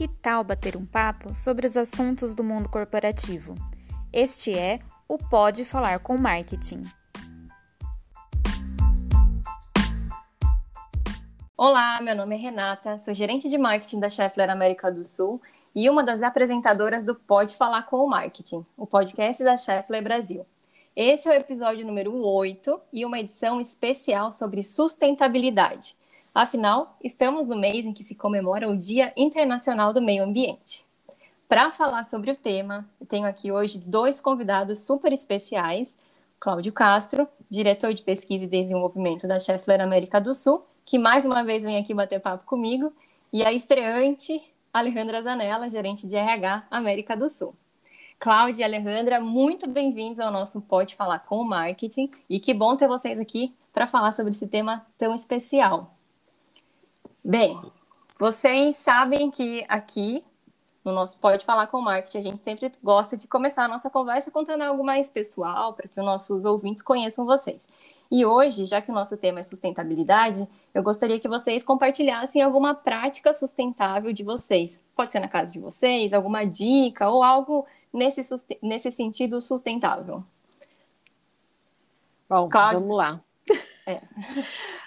Que tal bater um papo sobre os assuntos do mundo corporativo? Este é o Pode Falar com Marketing. Olá, meu nome é Renata, sou gerente de marketing da Scheffler América do Sul e uma das apresentadoras do Pode Falar com o Marketing, o podcast da Scheffler Brasil. Este é o episódio número 8 e uma edição especial sobre sustentabilidade. Afinal, estamos no mês em que se comemora o Dia Internacional do Meio Ambiente. Para falar sobre o tema, tenho aqui hoje dois convidados super especiais: Cláudio Castro, diretor de pesquisa e desenvolvimento da Scheffler América do Sul, que mais uma vez vem aqui bater papo comigo, e a estreante Alejandra Zanella, gerente de RH América do Sul. Cláudia e Alejandra, muito bem-vindos ao nosso Pode Falar com o Marketing, e que bom ter vocês aqui para falar sobre esse tema tão especial. Bem, vocês sabem que aqui no nosso Pode Falar com Marketing, a gente sempre gosta de começar a nossa conversa contando algo mais pessoal, para que os nossos ouvintes conheçam vocês. E hoje, já que o nosso tema é sustentabilidade, eu gostaria que vocês compartilhassem alguma prática sustentável de vocês. Pode ser na casa de vocês, alguma dica ou algo nesse, nesse sentido sustentável. Bom, Cláudio, vamos lá. É.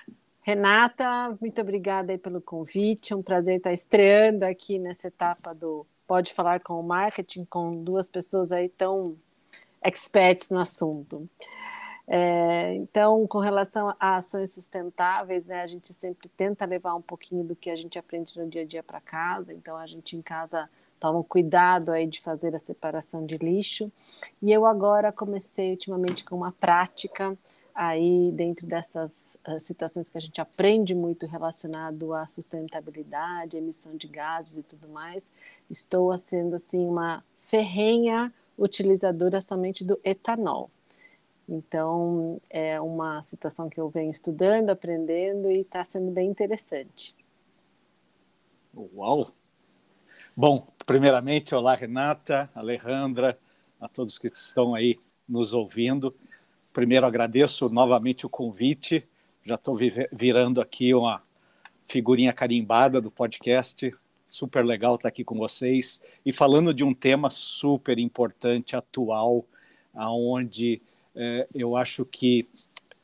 Renata, muito obrigada pelo convite. Um prazer estar estreando aqui nessa etapa do Pode Falar com o Marketing com duas pessoas aí tão experts no assunto. É, então, com relação a ações sustentáveis, né, a gente sempre tenta levar um pouquinho do que a gente aprende no dia a dia para casa. Então, a gente em casa toma cuidado aí de fazer a separação de lixo. E eu agora comecei ultimamente com uma prática aí dentro dessas uh, situações que a gente aprende muito relacionado à sustentabilidade, emissão de gases e tudo mais, estou sendo assim uma ferrenha utilizadora somente do etanol. Então é uma situação que eu venho estudando, aprendendo e está sendo bem interessante. Uau! Bom, primeiramente, olá Renata, Alejandra, a todos que estão aí nos ouvindo. Primeiro, agradeço novamente o convite. Já estou virando aqui uma figurinha carimbada do podcast. Super legal estar aqui com vocês e falando de um tema super importante, atual, aonde é, eu acho que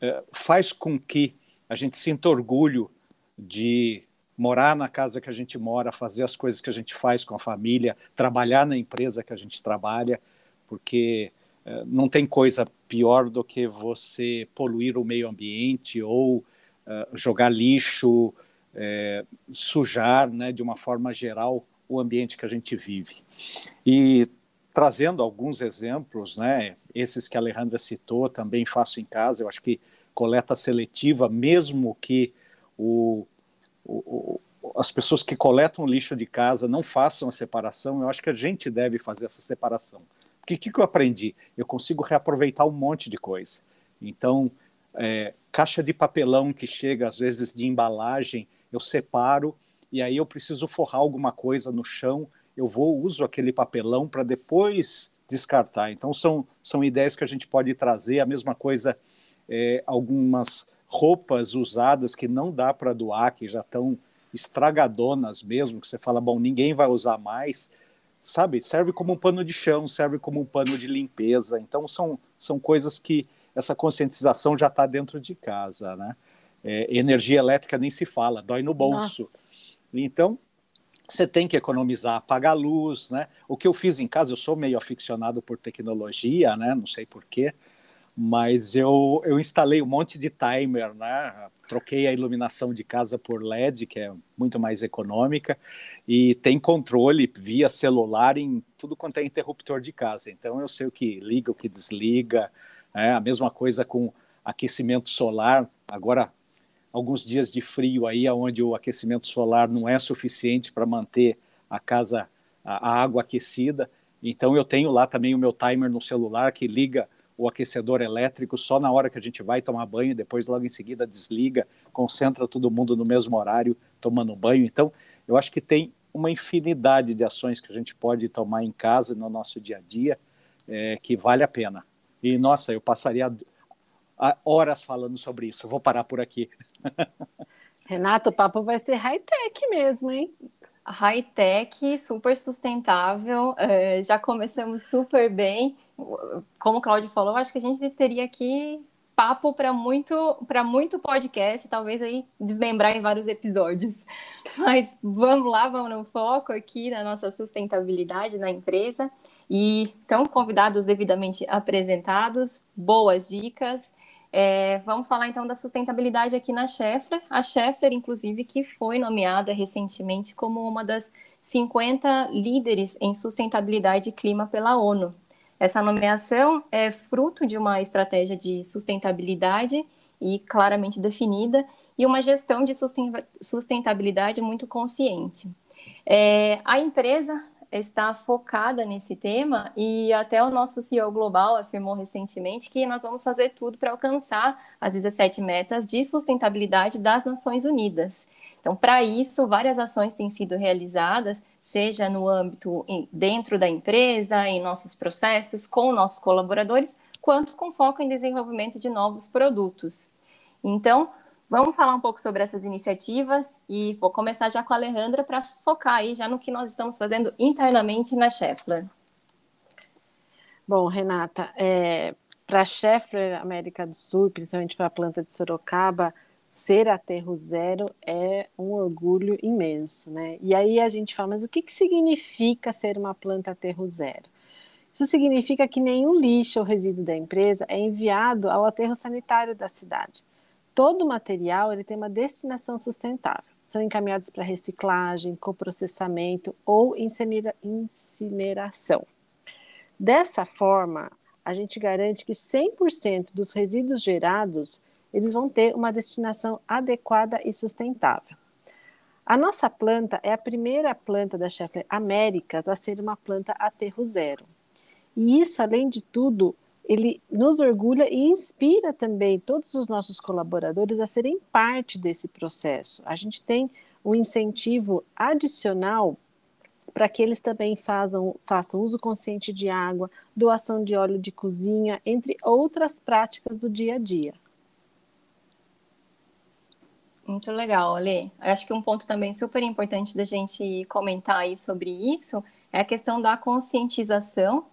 é, faz com que a gente sinta orgulho de morar na casa que a gente mora, fazer as coisas que a gente faz com a família, trabalhar na empresa que a gente trabalha, porque não tem coisa pior do que você poluir o meio ambiente ou uh, jogar lixo, é, sujar, né, de uma forma geral, o ambiente que a gente vive. E trazendo alguns exemplos, né, esses que a Alejandra citou, também faço em casa, eu acho que coleta seletiva, mesmo que o, o, as pessoas que coletam lixo de casa não façam a separação, eu acho que a gente deve fazer essa separação. Que, que eu aprendi? Eu consigo reaproveitar um monte de coisa. Então, é, caixa de papelão que chega, às vezes, de embalagem, eu separo e aí eu preciso forrar alguma coisa no chão, eu vou, uso aquele papelão para depois descartar. Então, são, são ideias que a gente pode trazer. A mesma coisa, é, algumas roupas usadas que não dá para doar, que já estão estragadonas mesmo, que você fala, bom, ninguém vai usar mais sabe, serve como um pano de chão, serve como um pano de limpeza. Então são, são coisas que essa conscientização já está dentro de casa, né? É, energia elétrica nem se fala, dói no bolso. Nossa. Então você tem que economizar, apagar a luz, né? O que eu fiz em casa, eu sou meio aficionado por tecnologia, né? Não sei porquê mas eu, eu instalei um monte de timer, né? Troquei a iluminação de casa por LED, que é muito mais econômica, e tem controle via celular em tudo quanto é interruptor de casa. Então eu sei o que liga, o que desliga. É a mesma coisa com aquecimento solar. Agora, alguns dias de frio aí, onde o aquecimento solar não é suficiente para manter a casa, a, a água aquecida. Então eu tenho lá também o meu timer no celular que liga o aquecedor elétrico só na hora que a gente vai tomar banho, depois logo em seguida desliga, concentra todo mundo no mesmo horário tomando banho. Então, eu acho que tem uma infinidade de ações que a gente pode tomar em casa no nosso dia a dia é, que vale a pena. E nossa, eu passaria horas falando sobre isso. Vou parar por aqui. Renato, o papo vai ser high-tech mesmo, hein? high-tech, super sustentável, é, já começamos super bem. Como o Claudio falou, acho que a gente teria aqui papo para muito para muito podcast, talvez aí desmembrar em vários episódios. Mas vamos lá, vamos no foco aqui na nossa sustentabilidade na empresa. E então, convidados devidamente apresentados, boas dicas. É, vamos falar então da sustentabilidade aqui na Scheffler. A Scheffler, inclusive, que foi nomeada recentemente como uma das 50 líderes em sustentabilidade e clima pela ONU. Essa nomeação é fruto de uma estratégia de sustentabilidade e claramente definida e uma gestão de sustentabilidade muito consciente. É, a empresa está focada nesse tema e até o nosso CEO global afirmou recentemente que nós vamos fazer tudo para alcançar as 17 metas de sustentabilidade das Nações Unidas. Então, para isso, várias ações têm sido realizadas, seja no âmbito dentro da empresa, em nossos processos, com nossos colaboradores, quanto com foco em desenvolvimento de novos produtos. Então, Vamos falar um pouco sobre essas iniciativas e vou começar já com a Alejandra para focar aí já no que nós estamos fazendo internamente na Scheffler. Bom, Renata, é, para a Scheffler América do Sul, principalmente para a planta de Sorocaba, ser aterro zero é um orgulho imenso, né? E aí a gente fala, mas o que, que significa ser uma planta aterro zero? Isso significa que nenhum lixo ou resíduo da empresa é enviado ao aterro sanitário da cidade todo o material ele tem uma destinação sustentável. São encaminhados para reciclagem, coprocessamento ou incinera incineração. Dessa forma, a gente garante que 100% dos resíduos gerados eles vão ter uma destinação adequada e sustentável. A nossa planta é a primeira planta da Scheffler Américas a ser uma planta aterro zero. E isso, além de tudo, ele nos orgulha e inspira também todos os nossos colaboradores a serem parte desse processo. A gente tem um incentivo adicional para que eles também façam, façam uso consciente de água, doação de óleo de cozinha, entre outras práticas do dia a dia. Muito legal, Ale. Acho que um ponto também super importante da gente comentar aí sobre isso é a questão da conscientização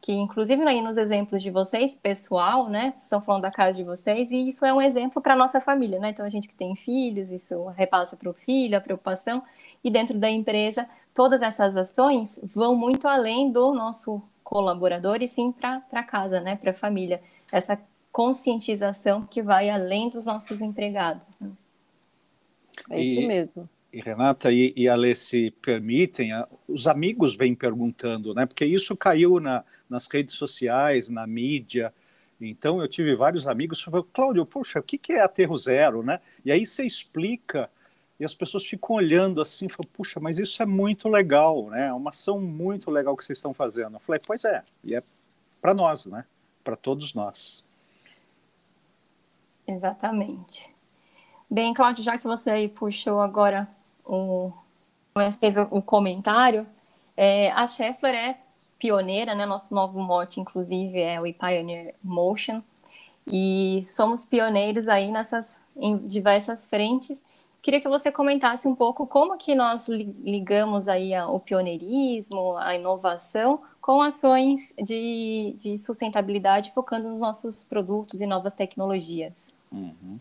que inclusive aí nos exemplos de vocês, pessoal, né, estão falando da casa de vocês, e isso é um exemplo para a nossa família, né, então a gente que tem filhos, isso repassa para o filho, a preocupação, e dentro da empresa, todas essas ações vão muito além do nosso colaborador e sim para casa, né, para a família, essa conscientização que vai além dos nossos empregados. Né? É isso e, mesmo e Renata e, e Alê se permitem, a, os amigos vêm perguntando, né? Porque isso caiu na, nas redes sociais, na mídia. Então eu tive vários amigos que falaram, Cláudio, poxa, o que, que é aterro zero, né? E aí você explica e as pessoas ficam olhando assim, falam, puxa, mas isso é muito legal, né? É uma ação muito legal que vocês estão fazendo. Eu falei, pois é, e é para nós, né? Para todos nós. Exatamente. Bem, Cláudio, já que você aí puxou agora o, fez comentário, é, a Scheffler é pioneira, né? Nosso novo mote, inclusive, é o Pioneer Motion. E somos pioneiros aí nessas em diversas frentes. Queria que você comentasse um pouco como que nós ligamos aí o pioneirismo, a inovação, com ações de, de sustentabilidade, focando nos nossos produtos e novas tecnologias. Uhum.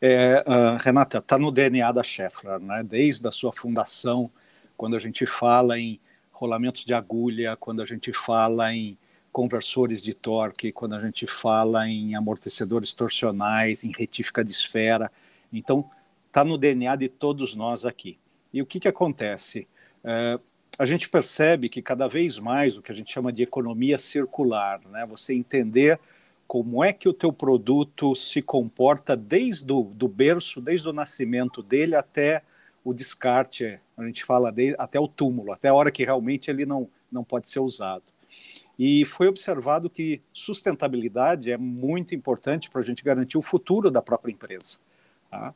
É, uh, Renata, está no DNA da Scheffler, né? desde a sua fundação, quando a gente fala em rolamentos de agulha, quando a gente fala em conversores de torque, quando a gente fala em amortecedores torsionais, em retífica de esfera. Então, está no DNA de todos nós aqui. E o que, que acontece? Uh, a gente percebe que cada vez mais o que a gente chama de economia circular, né? você entender como é que o teu produto se comporta desde o do berço, desde o nascimento dele até o descarte, a gente fala até o túmulo, até a hora que realmente ele não, não pode ser usado. E foi observado que sustentabilidade é muito importante para a gente garantir o futuro da própria empresa. Tá?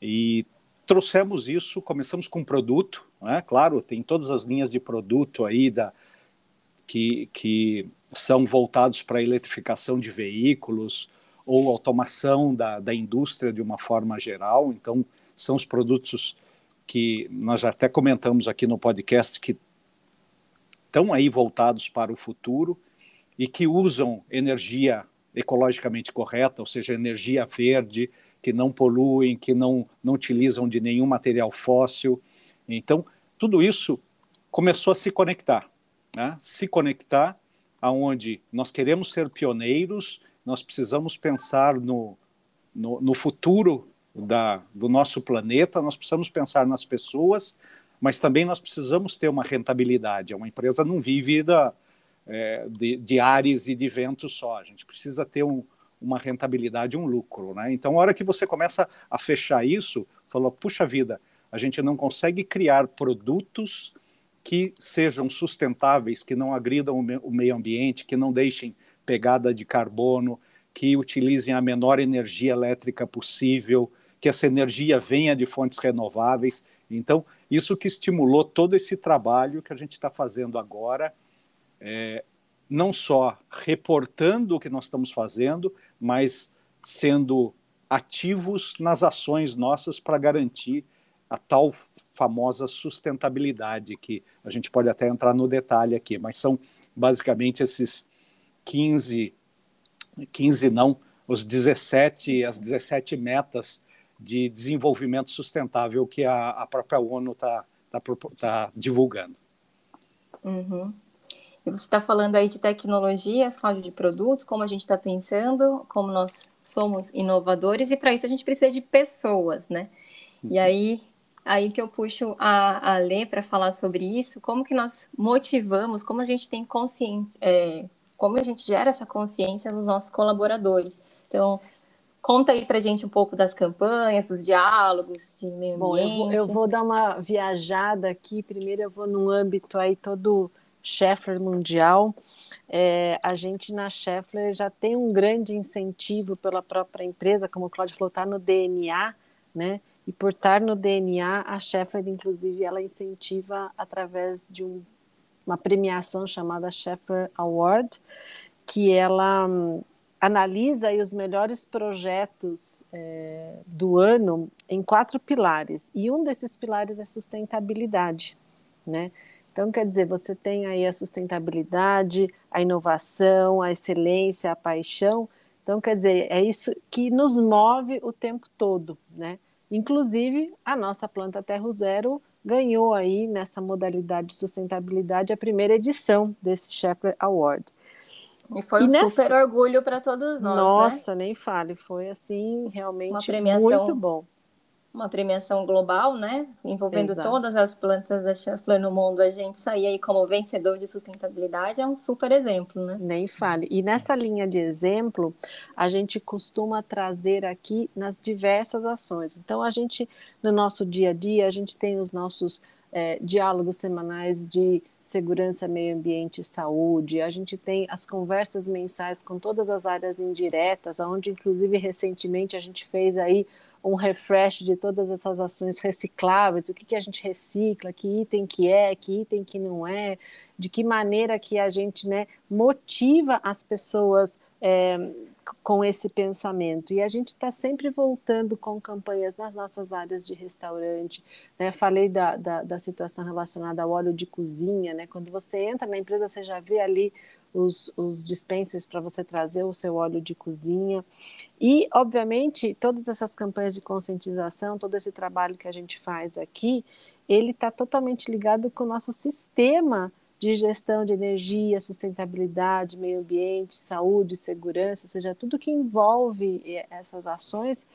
E trouxemos isso, começamos com produto, né? claro, tem todas as linhas de produto aí da, que, que são voltados para a eletrificação de veículos ou automação da, da indústria de uma forma geral. Então, são os produtos que nós até comentamos aqui no podcast que estão aí voltados para o futuro e que usam energia ecologicamente correta, ou seja, energia verde, que não poluem, que não, não utilizam de nenhum material fóssil. Então, tudo isso começou a se conectar, né? se conectar aonde nós queremos ser pioneiros, nós precisamos pensar no, no, no futuro da, do nosso planeta, nós precisamos pensar nas pessoas, mas também nós precisamos ter uma rentabilidade. Uma empresa não vive da, é, de, de ares e de ventos só, a gente precisa ter um, uma rentabilidade, um lucro. Né? Então, a hora que você começa a fechar isso, falou, puxa vida, a gente não consegue criar produtos que sejam sustentáveis, que não agridam o meio ambiente, que não deixem pegada de carbono, que utilizem a menor energia elétrica possível, que essa energia venha de fontes renováveis. Então, isso que estimulou todo esse trabalho que a gente está fazendo agora, é, não só reportando o que nós estamos fazendo, mas sendo ativos nas ações nossas para garantir a tal famosa sustentabilidade, que a gente pode até entrar no detalhe aqui, mas são basicamente esses 15, 15 não, os 17, as 17 metas de desenvolvimento sustentável que a, a própria ONU está tá, tá divulgando. Uhum. E você está falando aí de tecnologias, Cláudio, de produtos, como a gente está pensando, como nós somos inovadores, e para isso a gente precisa de pessoas, né? E uhum. aí aí que eu puxo a, a Lê para falar sobre isso, como que nós motivamos, como a gente tem consciência, é, como a gente gera essa consciência nos nossos colaboradores. Então, conta aí para gente um pouco das campanhas, dos diálogos de meio ambiente. Bom, eu vou, eu vou dar uma viajada aqui, primeiro eu vou num âmbito aí todo Scheffler Mundial. É, a gente na Scheffler já tem um grande incentivo pela própria empresa, como o Cláudio falou, está no DNA, né? E por estar no DNA, a Sheffield, inclusive, ela incentiva através de um, uma premiação chamada Sheffield Award, que ela hum, analisa os melhores projetos é, do ano em quatro pilares. E um desses pilares é sustentabilidade, né? Então, quer dizer, você tem aí a sustentabilidade, a inovação, a excelência, a paixão. Então, quer dizer, é isso que nos move o tempo todo, né? Inclusive, a nossa planta Terra Zero ganhou aí nessa modalidade de sustentabilidade a primeira edição desse Shepherd Award. E foi e um nessa... super orgulho para todos nós. Né? Nossa, né? nem fale, foi assim realmente muito bom uma premiação global, né? Envolvendo Exato. todas as plantas da Schaeffler no mundo, a gente sair aí como vencedor de sustentabilidade é um super exemplo, né? Nem fale. E nessa linha de exemplo, a gente costuma trazer aqui nas diversas ações. Então, a gente, no nosso dia a dia, a gente tem os nossos é, diálogos semanais de segurança, meio ambiente e saúde. A gente tem as conversas mensais com todas as áreas indiretas, onde inclusive recentemente a gente fez aí um refresh de todas essas ações recicláveis, o que, que a gente recicla, que item que é, que item que não é, de que maneira que a gente né, motiva as pessoas é, com esse pensamento. E a gente está sempre voltando com campanhas nas nossas áreas de restaurante. Né? Falei da, da, da, situação relacionada ao óleo de cozinha. Né? Quando você entra na empresa, você já vê ali os, os dispensers para você trazer o seu óleo de cozinha. E, obviamente, todas essas campanhas de conscientização, todo esse trabalho que a gente faz aqui, ele está totalmente ligado com o nosso sistema de gestão de energia, sustentabilidade, meio ambiente, saúde, segurança, ou seja, tudo que envolve essas ações,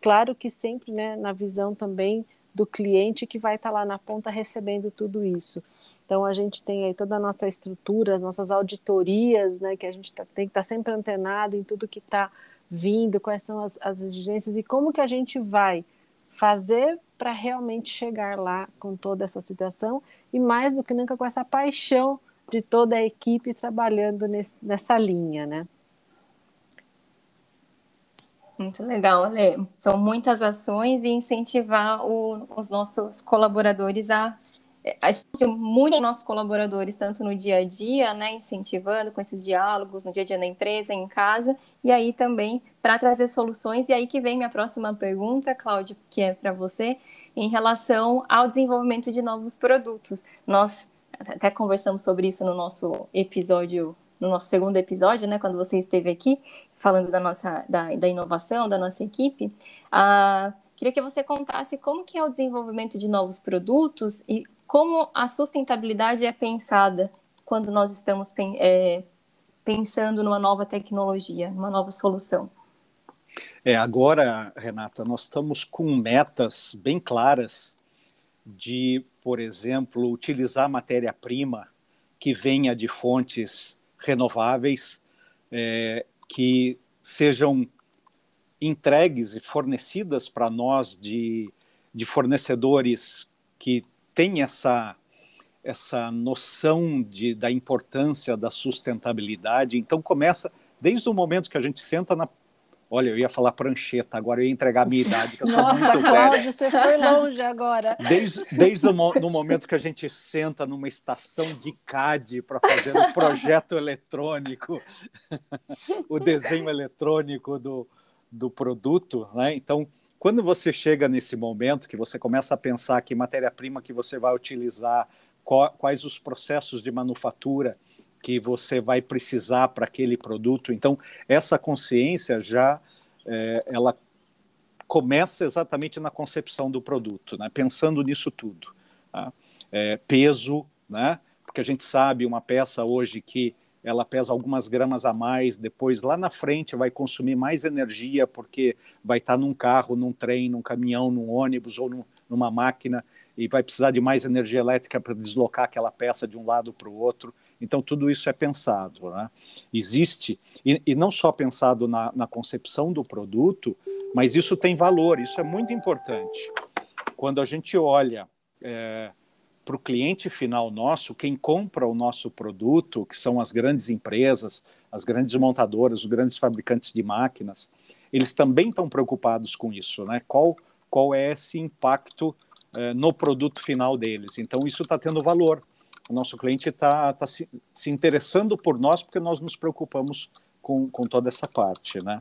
claro que sempre né, na visão também do cliente que vai estar tá lá na ponta recebendo tudo isso. Então a gente tem aí toda a nossa estrutura, as nossas auditorias, né, que a gente tá, tem que estar tá sempre antenado em tudo que está vindo, quais são as, as exigências e como que a gente vai fazer para realmente chegar lá com toda essa situação e mais do que nunca com essa paixão de toda a equipe trabalhando nesse, nessa linha, né? Muito legal, Ale. São muitas ações e incentivar o, os nossos colaboradores a a gente tem muitos nossos colaboradores, tanto no dia a dia, né, incentivando com esses diálogos no dia a dia na empresa, em casa, e aí também para trazer soluções. E aí que vem minha próxima pergunta, Cláudio, que é para você, em relação ao desenvolvimento de novos produtos. Nós até conversamos sobre isso no nosso episódio, no nosso segundo episódio, né, quando você esteve aqui, falando da nossa da, da inovação, da nossa equipe. Ah, queria que você contasse como que é o desenvolvimento de novos produtos e como a sustentabilidade é pensada quando nós estamos é, pensando numa nova tecnologia, numa nova solução. É, agora, Renata, nós estamos com metas bem claras de, por exemplo, utilizar matéria-prima que venha de fontes renováveis, é, que sejam entregues e fornecidas para nós de, de fornecedores que tem essa essa noção de, da importância da sustentabilidade. Então começa desde o momento que a gente senta na Olha, eu ia falar prancheta, agora eu ia entregar a minha idade, que eu sou Nossa, muito Cláudio, velho. você foi longe agora. Desde, desde o no momento que a gente senta numa estação de CAD para fazer o um projeto eletrônico, o desenho eletrônico do, do produto, né? Então, quando você chega nesse momento que você começa a pensar que matéria-prima que você vai utilizar, quais os processos de manufatura que você vai precisar para aquele produto, então essa consciência já é, ela começa exatamente na concepção do produto, né? pensando nisso tudo, tá? é, peso, né? Porque a gente sabe uma peça hoje que ela pesa algumas gramas a mais, depois lá na frente vai consumir mais energia porque vai estar num carro, num trem, num caminhão, num ônibus ou num, numa máquina e vai precisar de mais energia elétrica para deslocar aquela peça de um lado para o outro. Então tudo isso é pensado, né? Existe e, e não só pensado na, na concepção do produto, mas isso tem valor. Isso é muito importante. Quando a gente olha é, para o cliente final nosso, quem compra o nosso produto, que são as grandes empresas, as grandes montadoras, os grandes fabricantes de máquinas, eles também estão preocupados com isso, né? Qual, qual é esse impacto eh, no produto final deles? Então, isso está tendo valor. O nosso cliente está tá se, se interessando por nós porque nós nos preocupamos com, com toda essa parte, né?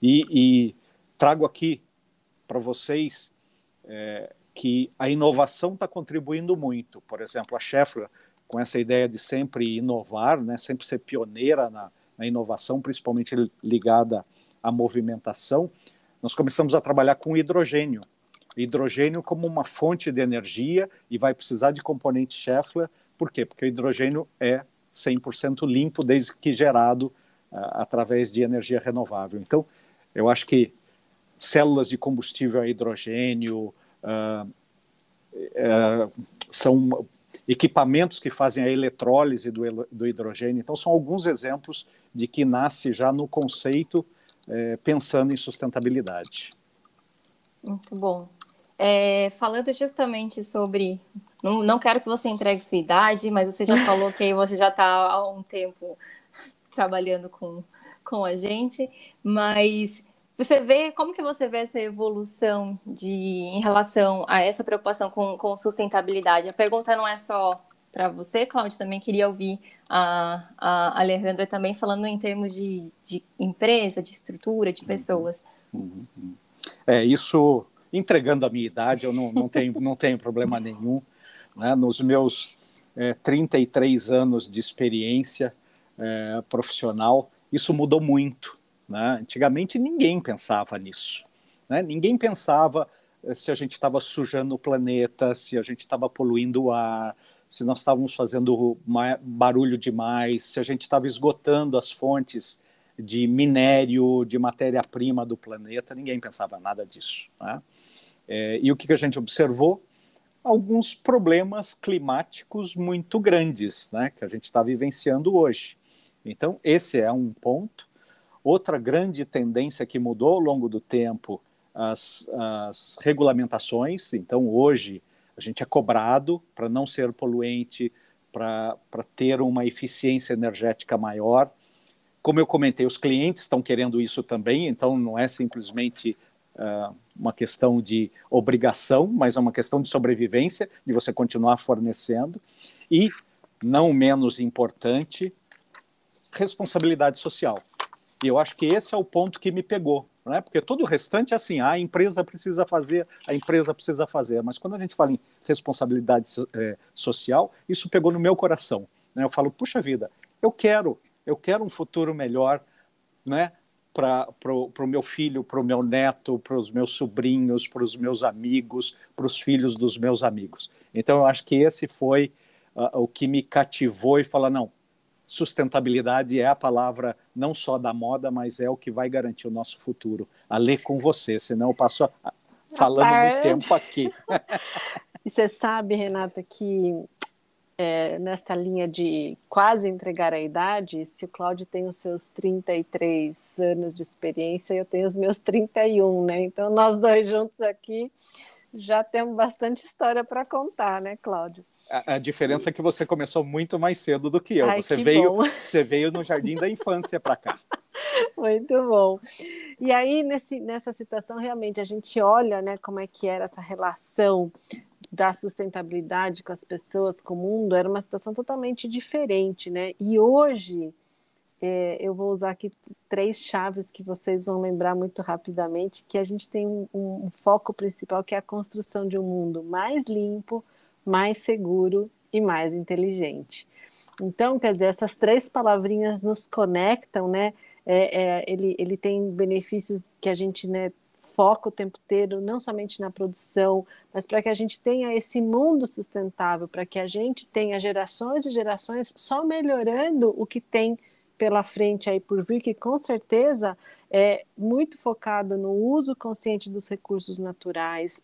E, e trago aqui para vocês é, que a inovação está contribuindo muito. Por exemplo, a Schaeffler, com essa ideia de sempre inovar, né, sempre ser pioneira na, na inovação, principalmente ligada à movimentação, nós começamos a trabalhar com hidrogênio. Hidrogênio como uma fonte de energia e vai precisar de componente Schaeffler. Por quê? Porque o hidrogênio é 100% limpo desde que gerado uh, através de energia renovável. Então, eu acho que células de combustível a hidrogênio, uh, uh, são equipamentos que fazem a eletrólise do, do, hidrogênio. Então, são alguns exemplos de que nasce já no conceito é, pensando em sustentabilidade. Muito bom. É, falando justamente sobre. Não, não quero que você entregue sua idade, mas você já falou que você já está há um tempo trabalhando com, com a gente, mas você vê como que você vê essa evolução de em relação a essa preocupação com, com sustentabilidade? A pergunta não é só para você, Cláudio, também queria ouvir a, a Alejandra também falando em termos de, de empresa, de estrutura, de pessoas. Uhum. É, isso, entregando a minha idade, eu não, não, tenho, não tenho problema nenhum. Né? Nos meus é, 33 anos de experiência é, profissional, isso mudou muito. Né? Antigamente ninguém pensava nisso. Né? Ninguém pensava eh, se a gente estava sujando o planeta, se a gente estava poluindo o ar, se nós estávamos fazendo barulho demais, se a gente estava esgotando as fontes de minério, de matéria-prima do planeta. Ninguém pensava nada disso. Né? É, e o que, que a gente observou? Alguns problemas climáticos muito grandes né, que a gente está vivenciando hoje. Então, esse é um ponto. Outra grande tendência que mudou ao longo do tempo, as, as regulamentações. Então, hoje, a gente é cobrado para não ser poluente, para ter uma eficiência energética maior. Como eu comentei, os clientes estão querendo isso também, então não é simplesmente uh, uma questão de obrigação, mas é uma questão de sobrevivência, de você continuar fornecendo. E, não menos importante, responsabilidade social. E eu acho que esse é o ponto que me pegou, né? porque todo o restante é assim, ah, a empresa precisa fazer, a empresa precisa fazer, mas quando a gente fala em responsabilidade é, social, isso pegou no meu coração. Né? Eu falo, puxa vida, eu quero, eu quero um futuro melhor, né? para o meu filho, para o meu neto, para os meus sobrinhos, para os meus amigos, para os filhos dos meus amigos. Então, eu acho que esse foi uh, o que me cativou e falar, não, sustentabilidade é a palavra não só da moda, mas é o que vai garantir o nosso futuro. A ler com você, senão eu passo a, falando muito tempo aqui. e você sabe, Renata, que é, nessa linha de quase entregar a idade, se o Cláudio tem os seus 33 anos de experiência, eu tenho os meus 31, né? Então, nós dois juntos aqui já temos bastante história para contar, né, Cláudio? A, a, diferença é que você começou muito mais cedo do que eu. Ai, você, que veio, bom. você veio no jardim da infância para cá. Muito bom. E aí, nesse, nessa situação, realmente, a gente olha né, como é que era essa relação da sustentabilidade com as pessoas, com o mundo, era uma situação totalmente diferente, né? E hoje, é, eu vou usar aqui três chaves que vocês vão lembrar muito rapidamente, que a gente tem um, um foco principal, que é a construção de um mundo mais limpo, mais seguro e mais inteligente. Então, quer dizer, essas três palavrinhas nos conectam, né? É, é, ele, ele tem benefícios que a gente né, foca o tempo inteiro, não somente na produção, mas para que a gente tenha esse mundo sustentável, para que a gente tenha gerações e gerações só melhorando o que tem pela frente aí por vir, que com certeza é muito focado no uso consciente dos recursos naturais,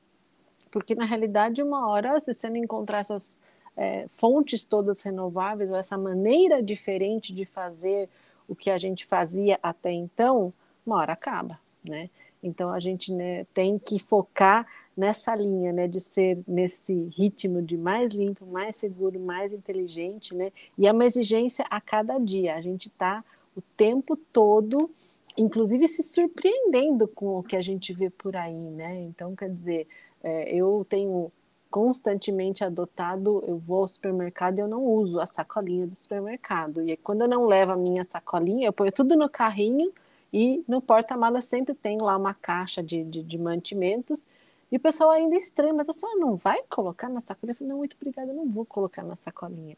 porque na realidade uma hora se você não encontrar essas é, fontes todas renováveis ou essa maneira diferente de fazer o que a gente fazia até então, uma hora acaba, né? Então a gente né, tem que focar nessa linha, né, de ser nesse ritmo de mais limpo, mais seguro, mais inteligente, né? E é uma exigência a cada dia. A gente está o tempo todo, inclusive se surpreendendo com o que a gente vê por aí, né? Então quer dizer, é, eu tenho constantemente adotado, eu vou ao supermercado e eu não uso a sacolinha do supermercado. E quando eu não levo a minha sacolinha, eu ponho tudo no carrinho e no porta-malas sempre tem lá uma caixa de, de, de, mantimentos. E o pessoal ainda é estranha, mas a senhora não vai colocar na sacolinha? Eu falei, não, muito obrigada, eu não vou colocar na sacolinha.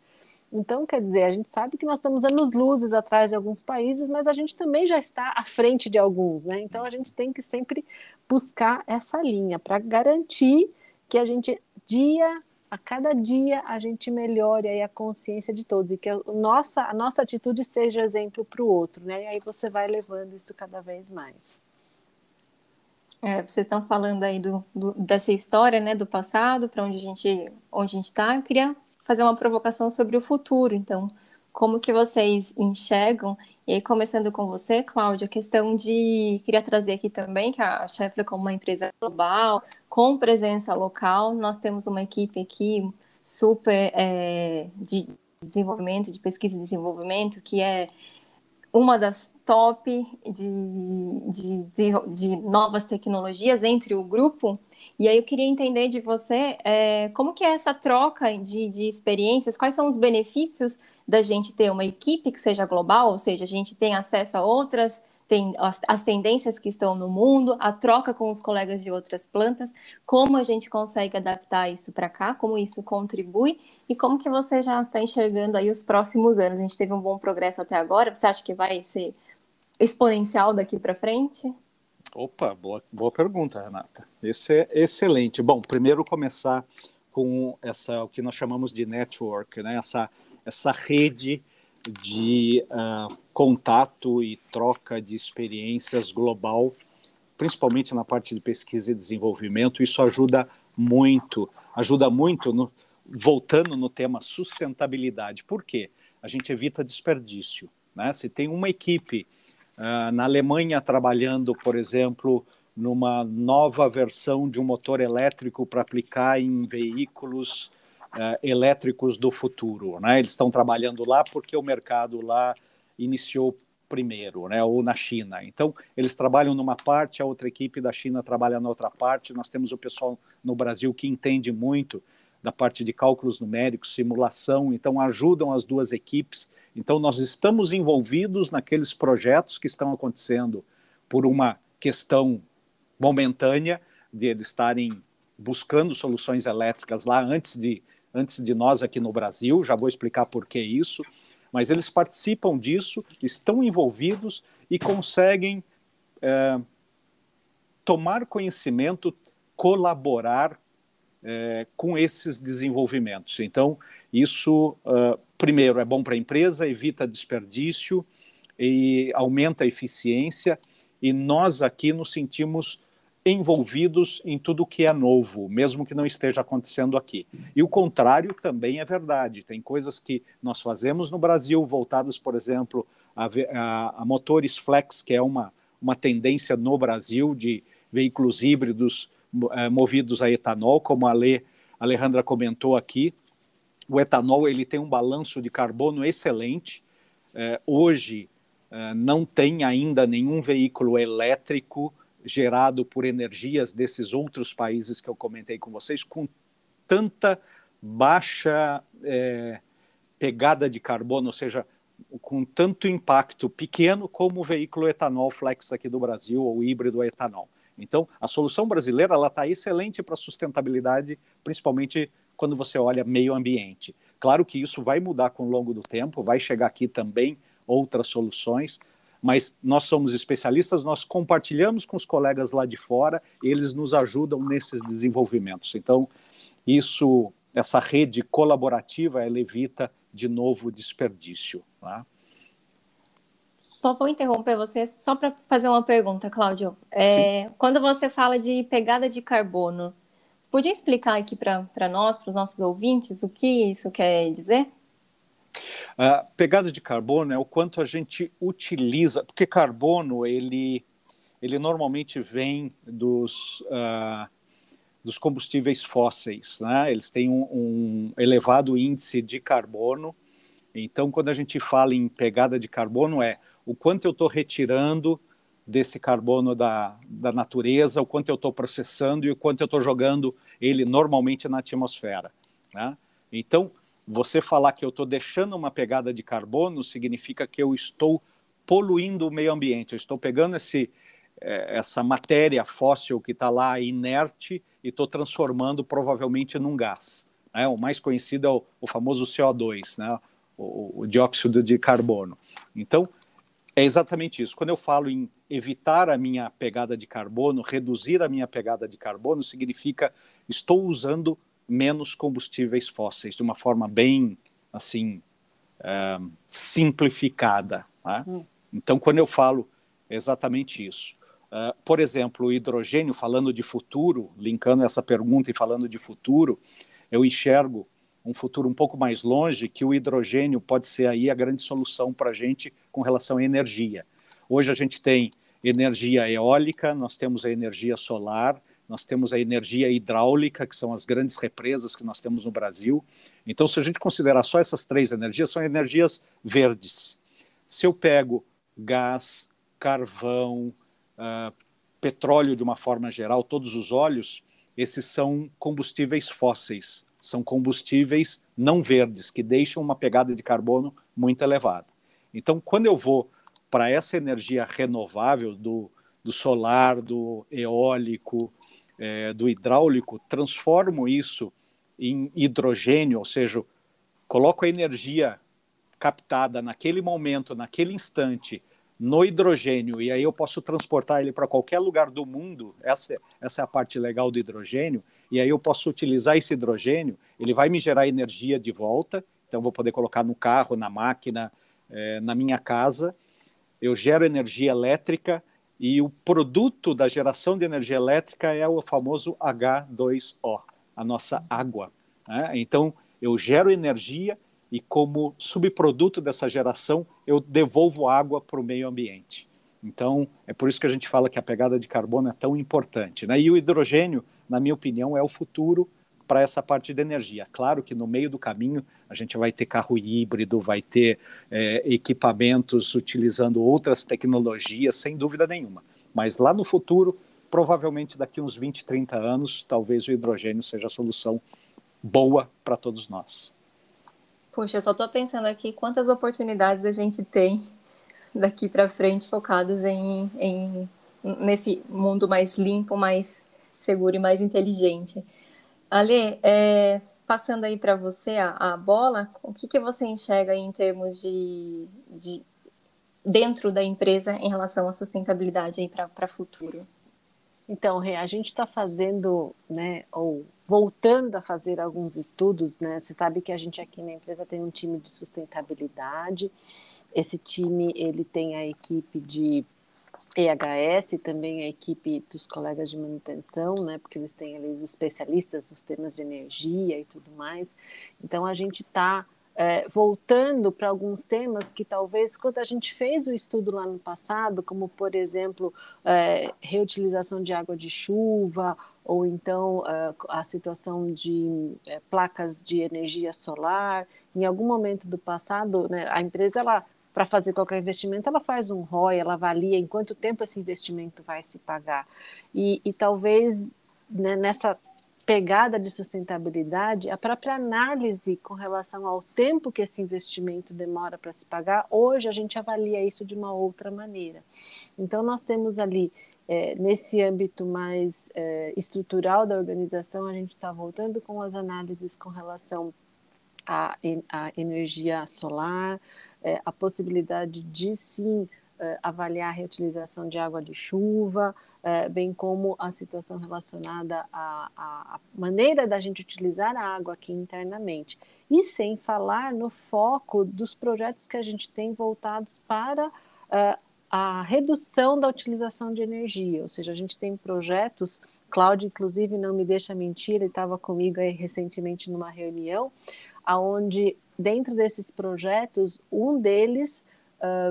Então, quer dizer, a gente sabe que nós estamos anos luzes atrás de alguns países, mas a gente também já está à frente de alguns, né? Então, a gente tem que sempre buscar essa linha para garantir que a gente, dia a cada dia a gente melhore aí a consciência de todos e que a nossa, a nossa atitude seja exemplo para o outro, né? E aí você vai levando isso cada vez mais. É, vocês estão falando aí do, do, dessa história, né, do passado, para onde a gente, onde a gente está. Eu queria fazer uma provocação sobre o futuro. Então, como que vocês enxergam? E aí, começando com você, Cláudia, a questão de queria trazer aqui também que a Scheffler como uma empresa global, com presença local. Nós temos uma equipe aqui super é, de desenvolvimento, de pesquisa e desenvolvimento, que é uma das top de, de, de, de novas tecnologias entre o grupo. E aí eu queria entender de você é, como que é essa troca de, de experiências, quais são os benefícios da gente ter uma equipe que seja global, ou seja, a gente tem acesso a outras tem as, as, tendências que estão no mundo, a troca com os colegas de outras plantas, como a gente consegue adaptar isso para cá, como isso contribui e como que você já está enxergando aí os próximos anos. A gente teve um bom progresso até agora, você acha que vai ser exponencial daqui para frente? Opa, boa, boa pergunta, Renata. Esse é excelente. Bom, primeiro começar com essa o que nós chamamos de network, né? Essa essa rede de uh, contato e troca de experiências global, principalmente na parte de pesquisa e desenvolvimento. Isso ajuda muito, ajuda muito, no, voltando no tema sustentabilidade. Por quê? A gente evita desperdício. Né? Se tem uma equipe uh, na Alemanha trabalhando, por exemplo, numa nova versão de um motor elétrico para aplicar em veículos uh, elétricos do futuro. Né? Eles estão trabalhando lá porque o mercado lá iniciou primeiro, né, ou na China. Então, eles trabalham numa parte, a outra equipe da China trabalha na outra parte. Nós temos o pessoal no Brasil que entende muito da parte de cálculos numéricos, simulação, então ajudam as duas equipes. Então, nós estamos envolvidos naqueles projetos que estão acontecendo por uma questão momentânea de eles estarem buscando soluções elétricas lá antes de, antes de nós aqui no Brasil. Já vou explicar por que isso mas eles participam disso, estão envolvidos e conseguem é, tomar conhecimento, colaborar é, com esses desenvolvimentos. Então, isso, uh, primeiro, é bom para a empresa, evita desperdício e aumenta a eficiência, e nós aqui nos sentimos envolvidos em tudo que é novo, mesmo que não esteja acontecendo aqui. E o contrário também é verdade. Tem coisas que nós fazemos no Brasil voltadas, por exemplo, a, a, a motores flex, que é uma, uma tendência no Brasil de veículos híbridos eh, movidos a etanol, como a Ale, Alejandra comentou aqui. O etanol ele tem um balanço de carbono excelente. Eh, hoje eh, não tem ainda nenhum veículo elétrico gerado por energias desses outros países que eu comentei com vocês, com tanta baixa é, pegada de carbono, ou seja, com tanto impacto pequeno como o veículo etanol flex aqui do Brasil, ou híbrido etanol. Então, a solução brasileira ela está excelente para sustentabilidade, principalmente quando você olha meio ambiente. Claro que isso vai mudar com o longo do tempo, vai chegar aqui também outras soluções, mas nós somos especialistas, nós compartilhamos com os colegas lá de fora, eles nos ajudam nesses desenvolvimentos. Então, isso, essa rede colaborativa, ela evita de novo desperdício. Tá? Só vou interromper você só para fazer uma pergunta, Cláudio. É, quando você fala de pegada de carbono, podia explicar aqui para nós, para os nossos ouvintes, o que isso quer dizer? A pegada de carbono é o quanto a gente utiliza, porque carbono ele, ele normalmente vem dos, uh, dos combustíveis fósseis, né? Eles têm um, um elevado índice de carbono. Então, quando a gente fala em pegada de carbono, é o quanto eu estou retirando desse carbono da, da natureza, o quanto eu estou processando e o quanto eu estou jogando ele normalmente na atmosfera. Né? Então, você falar que eu estou deixando uma pegada de carbono significa que eu estou poluindo o meio ambiente. Eu estou pegando esse, é, essa matéria fóssil que está lá inerte e estou transformando provavelmente num gás. Né? O mais conhecido é o, o famoso CO2, né? o, o dióxido de carbono. Então, é exatamente isso. Quando eu falo em evitar a minha pegada de carbono, reduzir a minha pegada de carbono, significa estou usando menos combustíveis fósseis, de uma forma bem, assim, uh, simplificada. Né? Hum. Então, quando eu falo exatamente isso. Uh, por exemplo, o hidrogênio, falando de futuro, linkando essa pergunta e falando de futuro, eu enxergo um futuro um pouco mais longe que o hidrogênio pode ser aí a grande solução para a gente com relação à energia. Hoje a gente tem energia eólica, nós temos a energia solar, nós temos a energia hidráulica, que são as grandes represas que nós temos no Brasil. Então, se a gente considerar só essas três energias, são energias verdes. Se eu pego gás, carvão, uh, petróleo de uma forma geral, todos os óleos, esses são combustíveis fósseis, são combustíveis não verdes, que deixam uma pegada de carbono muito elevada. Então, quando eu vou para essa energia renovável do, do solar, do eólico, é, do hidráulico, transformo isso em hidrogênio, ou seja, coloco a energia captada naquele momento, naquele instante, no hidrogênio, e aí eu posso transportar ele para qualquer lugar do mundo, essa, essa é a parte legal do hidrogênio, e aí eu posso utilizar esse hidrogênio, ele vai me gerar energia de volta, então vou poder colocar no carro, na máquina, é, na minha casa, eu gero energia elétrica, e o produto da geração de energia elétrica é o famoso H2O, a nossa água. Né? Então, eu gero energia e, como subproduto dessa geração, eu devolvo água para o meio ambiente. Então, é por isso que a gente fala que a pegada de carbono é tão importante. Né? E o hidrogênio, na minha opinião, é o futuro para essa parte de energia. Claro que no meio do caminho a gente vai ter carro híbrido, vai ter é, equipamentos utilizando outras tecnologias, sem dúvida nenhuma. Mas lá no futuro, provavelmente daqui uns 20, 30 anos, talvez o hidrogênio seja a solução boa para todos nós. Puxa, eu só estou pensando aqui quantas oportunidades a gente tem daqui para frente focadas em, em, nesse mundo mais limpo, mais seguro e mais inteligente. Ale, é, passando aí para você a, a, bola, o que, que você enxerga em termos de, de dentro da empresa em relação à sustentabilidade para o futuro? Então, Rê, a gente está fazendo, né, ou voltando a fazer alguns estudos, né? Você sabe que a gente aqui na empresa tem um time de sustentabilidade. Esse time ele tem a equipe de EHS, também a equipe dos colegas de manutenção, né, porque eles têm ali os especialistas nos temas de energia e tudo mais. Então, a gente está é, voltando para alguns temas que talvez, quando a gente fez o estudo lá no passado, como, por exemplo, é, reutilização de água de chuva, ou então é, a situação de é, placas de energia solar, em algum momento do passado, né, a empresa ela para fazer qualquer investimento, ela faz um ROI, ela avalia em quanto tempo esse investimento vai se pagar. E, e talvez né, nessa pegada de sustentabilidade, a própria análise com relação ao tempo que esse investimento demora para se pagar, hoje a gente avalia isso de uma outra maneira. Então, nós temos ali, é, nesse âmbito mais é, estrutural da organização, a gente está voltando com as análises com relação à, à energia solar, é, a possibilidade de sim é, avaliar a reutilização de água de chuva, é, bem como a situação relacionada à, à, maneira da gente utilizar a água aqui internamente. E sem falar no foco dos projetos que a gente tem voltados para é, a redução da utilização de energia, ou seja, a gente tem projetos, Cláudio, inclusive, não me deixa mentir, ele estava comigo aí recentemente numa reunião, aonde dentro desses projetos, um deles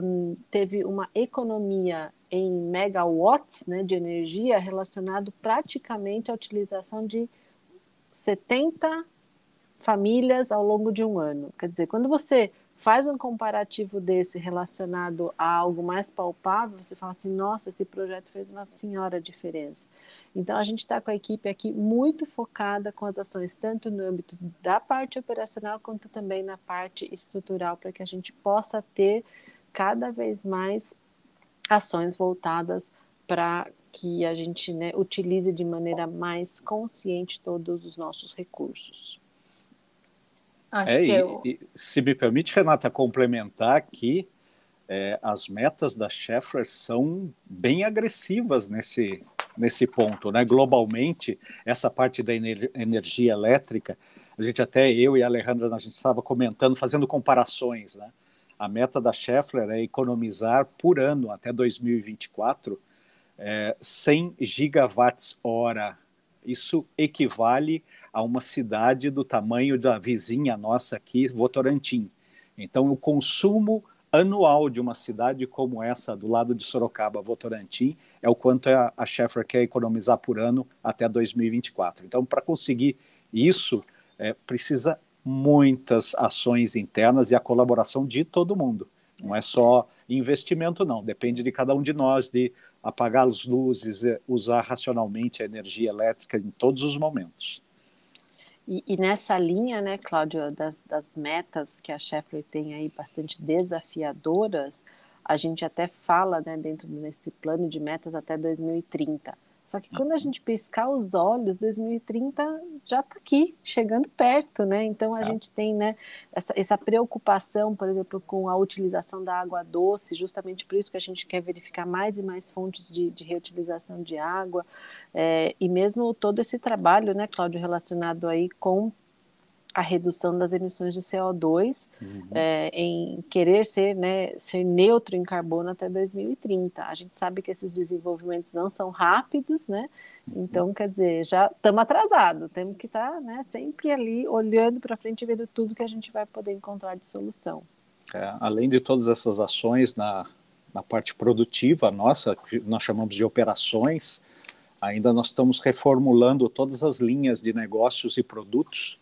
um, teve uma economia em megawatts né, de energia relacionado praticamente à utilização de 70 famílias ao longo de um ano. Quer dizer, quando você faz um comparativo desse relacionado a algo mais palpável, você fala assim, nossa, esse projeto fez uma senhora diferença. Então, a gente está com a equipe aqui muito focada com as ações, tanto no âmbito da parte operacional, quanto também na parte estrutural, para que a gente possa ter cada vez mais ações voltadas para que a gente né, utilize de maneira mais consciente todos os nossos recursos. Acho é, que eu... e, se me permite, Renata, complementar aqui, é, as metas da Schaeffler são bem agressivas nesse, nesse ponto. Né? Globalmente, essa parte da ener energia elétrica, a gente até, eu e a Alejandra, a gente estava comentando, fazendo comparações. Né? A meta da Schaeffler é economizar por ano, até 2024, é, 100 gigawatts hora. Isso equivale a uma cidade do tamanho da vizinha nossa aqui, Votorantim. Então, o consumo anual de uma cidade como essa, do lado de Sorocaba, Votorantim, é o quanto a, a Schaeffler quer economizar por ano até 2024. Então, para conseguir isso, é, precisa muitas ações internas e a colaboração de todo mundo. Não é só investimento, não. Depende de cada um de nós de apagar as luzes, usar racionalmente a energia elétrica em todos os momentos. E, e, nessa linha, né, Cláudio, das, das metas que a Sheffler tem aí bastante desafiadoras, a gente até fala, né, dentro desse plano de metas até 2030. Só que quando a gente piscar os olhos, 2030 já está aqui, chegando perto, né? Então a é. gente tem né, essa, essa, preocupação, por exemplo, com a utilização da água doce, justamente por isso que a gente quer verificar mais e mais fontes de, de reutilização de água, é, e mesmo todo esse trabalho, né, Cláudio, relacionado aí com a redução das emissões de CO2 uhum. é, em querer ser, né, ser neutro em carbono até 2030. A gente sabe que esses desenvolvimentos não são rápidos, né? Uhum. Então, quer dizer, já estamos atrasados, temos que estar tá, né, sempre ali olhando para frente e vendo tudo que a gente vai poder encontrar de solução. É, além de todas essas ações na, na parte produtiva nossa, que nós chamamos de operações, ainda nós estamos reformulando todas as linhas de negócios e produtos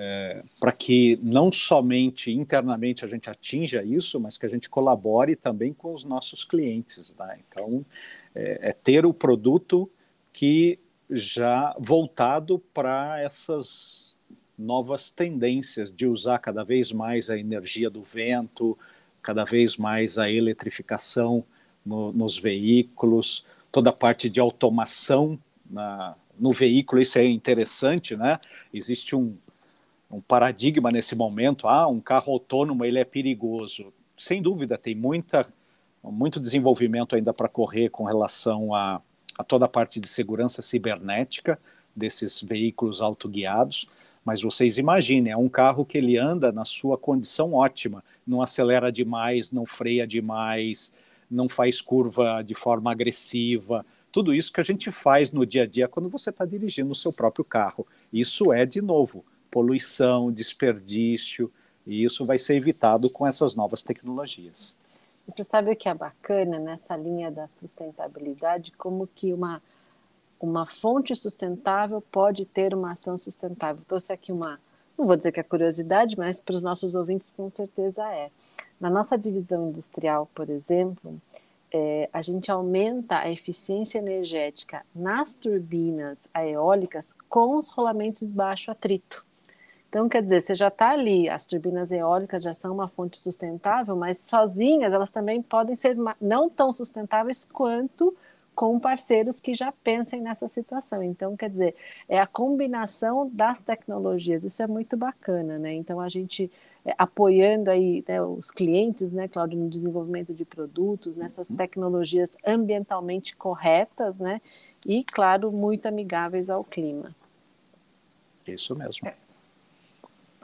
é, para que não somente internamente a gente atinja isso, mas que a gente colabore também com os nossos clientes. Né? Então, é, é ter o produto que já voltado para essas novas tendências de usar cada vez mais a energia do vento, cada vez mais a eletrificação no, nos veículos, toda a parte de automação na, no veículo, isso é interessante, né? Existe um, um paradigma nesse momento. Ah, um carro autônomo ele é perigoso. Sem dúvida, tem muita, muito desenvolvimento ainda para correr com relação a, a toda a parte de segurança cibernética desses veículos autoguiados. Mas vocês imaginem, é um carro que ele anda na sua condição ótima, não acelera demais, não freia demais, não faz curva de forma agressiva. Tudo isso que a gente faz no dia a dia quando você está dirigindo o seu próprio carro. Isso é, de novo, poluição, desperdício, e isso vai ser evitado com essas novas tecnologias. Você sabe o que é bacana nessa linha da sustentabilidade? Como que uma, uma fonte sustentável pode ter uma ação sustentável. Trouxe aqui uma, não vou dizer que é curiosidade, mas para os nossos ouvintes com certeza é. Na nossa divisão industrial, por exemplo, é, a gente aumenta a eficiência energética nas turbinas eólicas com os rolamentos de baixo atrito. Então, quer dizer, você já está ali, as turbinas eólicas já são uma fonte sustentável, mas sozinhas elas também podem ser não tão sustentáveis quanto com parceiros que já pensem nessa situação. Então, quer dizer, é a combinação das tecnologias, isso é muito bacana, né? Então, a gente é, apoiando aí né, os clientes, né, Cláudio, no desenvolvimento de produtos, nessas tecnologias ambientalmente corretas, né? E, claro, muito amigáveis ao clima. Isso mesmo. É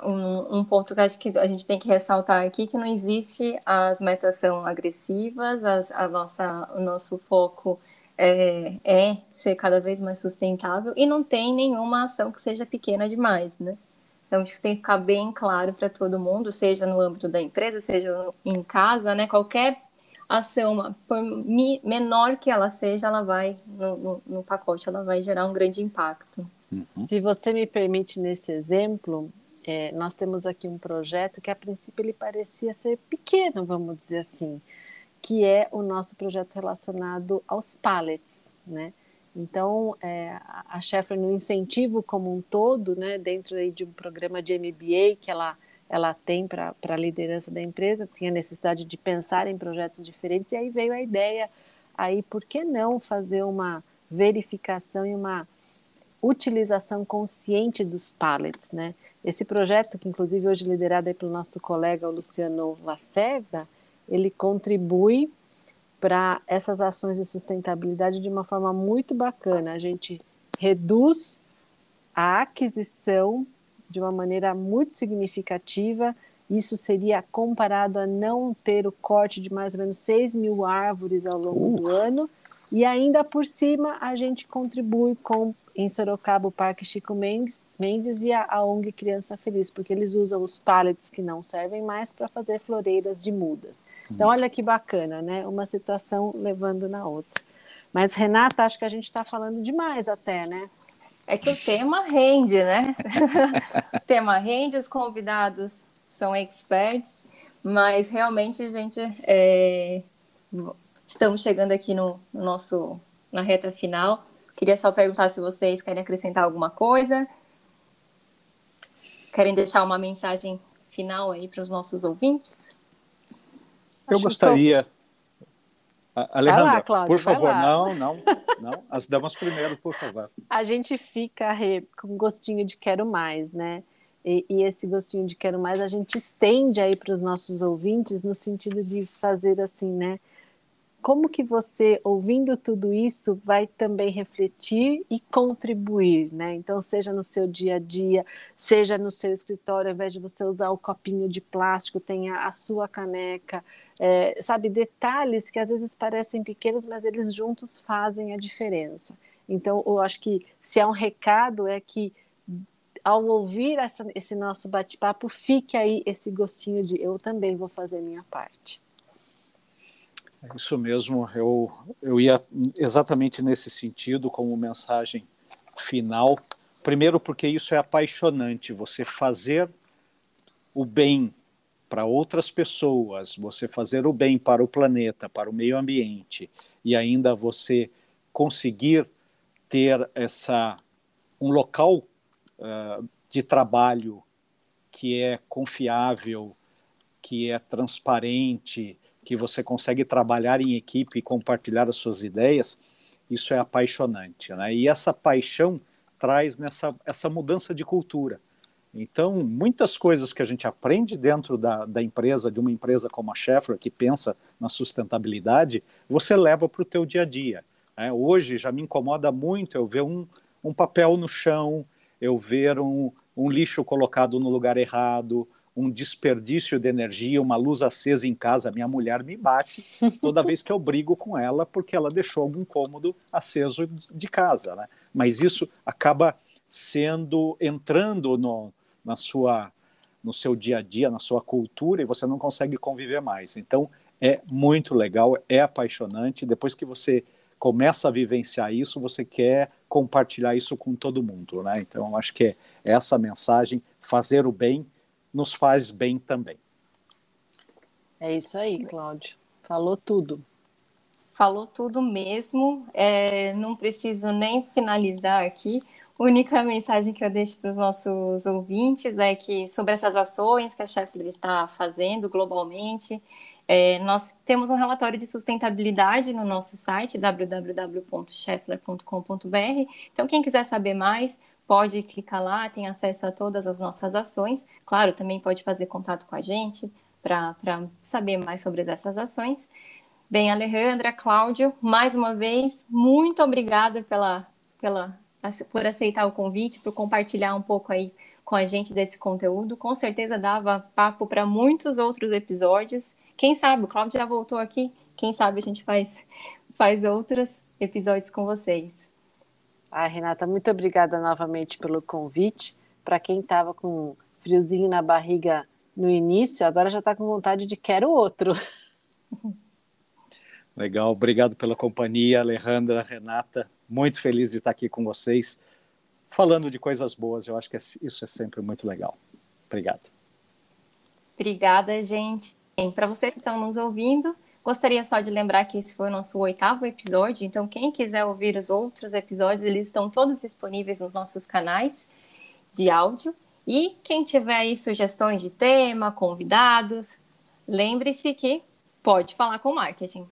um, um, ponto que acho que a gente tem que ressaltar aqui que não existe as metas são agressivas, as, a nossa, o nosso foco é, é, ser cada vez mais sustentável e não tem nenhuma ação que seja pequena demais, né? Então isso tem que ficar bem claro para todo mundo, seja no âmbito da empresa, seja em casa, né? Qualquer ação, por menor que ela seja, ela vai no, no, no pacote, ela vai gerar um grande impacto. Uhum. Se você me permite nesse exemplo, é, nós temos aqui um projeto que a princípio ele parecia ser pequeno, vamos dizer assim, que é o nosso projeto relacionado aos pallets, né? Então, é, a Schaeffler, no incentivo como um todo, né, dentro de um programa de MBA que ela, ela tem para a liderança da empresa, tinha necessidade de pensar em projetos diferentes, e aí veio a ideia, aí por que não fazer uma verificação e uma utilização consciente dos pallets, né? Esse projeto, que inclusive hoje é liderado pelo nosso colega Luciano Lacerda, ele contribui para essas ações de sustentabilidade de uma forma muito bacana. A gente reduz a aquisição de uma maneira muito significativa. Isso seria comparado a não ter o corte de mais ou menos 6 mil árvores ao longo uh. do ano. E ainda por cima, a gente contribui com em Sorocaba o Parque Chico Mendes, Mendes e a, a ONG Criança Feliz, porque eles usam os pallets que não servem mais para fazer floreiras de mudas. Então, olha que bacana, né? Uma situação levando na outra. Mas, Renata, acho que a gente está falando demais até, né? É que o tema rende, né? o tema rende, os convidados são experts, mas realmente, gente, é... estamos chegando aqui no, no nosso na reta final. Queria só perguntar se vocês querem acrescentar alguma coisa. Querem deixar uma mensagem final aí para os nossos ouvintes? Eu Acho gostaria. Que... Alejandra, lá, por favor, não, não, não. As damas primeiro, por favor. A gente fica com gostinho de quero mais, né? E, e, esse gostinho de quero mais a gente estende aí para os nossos ouvintes no sentido de fazer assim, né? Como que você, ouvindo tudo isso, vai também refletir e contribuir, né? Então, seja no seu dia a dia, seja no seu escritório, ao invés de você usar o copinho de plástico, tenha a sua caneca, é, sabe, detalhes que às vezes parecem pequenos, mas eles juntos fazem a diferença. Então, eu acho que se há um recado é que ao ouvir essa, esse nosso bate-papo, fique aí esse gostinho de eu também vou fazer minha parte. Isso mesmo, eu, eu ia exatamente nesse sentido, como mensagem final. Primeiro, porque isso é apaixonante, você fazer o bem para outras pessoas, você fazer o bem para o planeta, para o meio ambiente, e ainda você conseguir ter essa um local uh, de trabalho que é confiável, que é transparente, que você consegue trabalhar em equipe e compartilhar as suas ideias, isso é apaixonante, né? E essa paixão traz nessa essa mudança de cultura. Então, muitas coisas que a gente aprende dentro da, da empresa, de uma empresa como a Schaeffler, que pensa na sustentabilidade, você leva para o teu dia a dia. Né? Hoje já me incomoda muito eu ver um, um papel no chão, eu ver um, um lixo colocado no lugar errado, um desperdício de energia, uma luz acesa em casa, minha mulher me bate toda vez que eu brigo com ela porque ela deixou algum cômodo aceso de casa, né? Mas isso acaba sendo entrando no, na sua no seu dia a dia, na sua cultura e você não consegue conviver mais. Então é muito legal, é apaixonante. Depois que você começa a vivenciar isso, você quer compartilhar isso com todo mundo, né? Então acho que é essa mensagem, fazer o bem nos faz bem também. É isso aí, Cláudio. Falou tudo. Falou tudo mesmo. É, não preciso nem finalizar aqui. A única mensagem que eu deixo para os nossos ouvintes é que sobre essas ações que a Scheffler está fazendo globalmente, é, nós temos um relatório de sustentabilidade no nosso site www.scheffler.com.br. Então, quem quiser saber mais, pode clicar lá, tem acesso a todas as nossas ações. Claro, também pode fazer contato com a gente para saber mais sobre essas ações. Bem, Alejandra, Cláudio, mais uma vez, muito obrigada pela, pela por aceitar o convite, por compartilhar um pouco aí com a gente desse conteúdo. Com certeza dava papo para muitos outros episódios. Quem sabe, o Cláudio já voltou aqui, quem sabe a gente faz, faz outros episódios com vocês. Ah, Renata, muito obrigada novamente pelo convite. Para quem estava com friozinho na barriga no início, agora já está com vontade de quero outro. Legal, obrigado pela companhia, Alejandra, Renata muito feliz de estar aqui com vocês, falando de coisas boas. Eu acho que é isso é sempre muito legal. Obrigado. Obrigada, gente. Para vocês que estão nos ouvindo, gostaria só de lembrar que esse foi o nosso oitavo episódio. Então, quem quiser ouvir os outros episódios, eles estão todos disponíveis nos nossos canais de áudio. E quem tiver aí sugestões de tema, convidados, lembre-se que pode falar com marketing.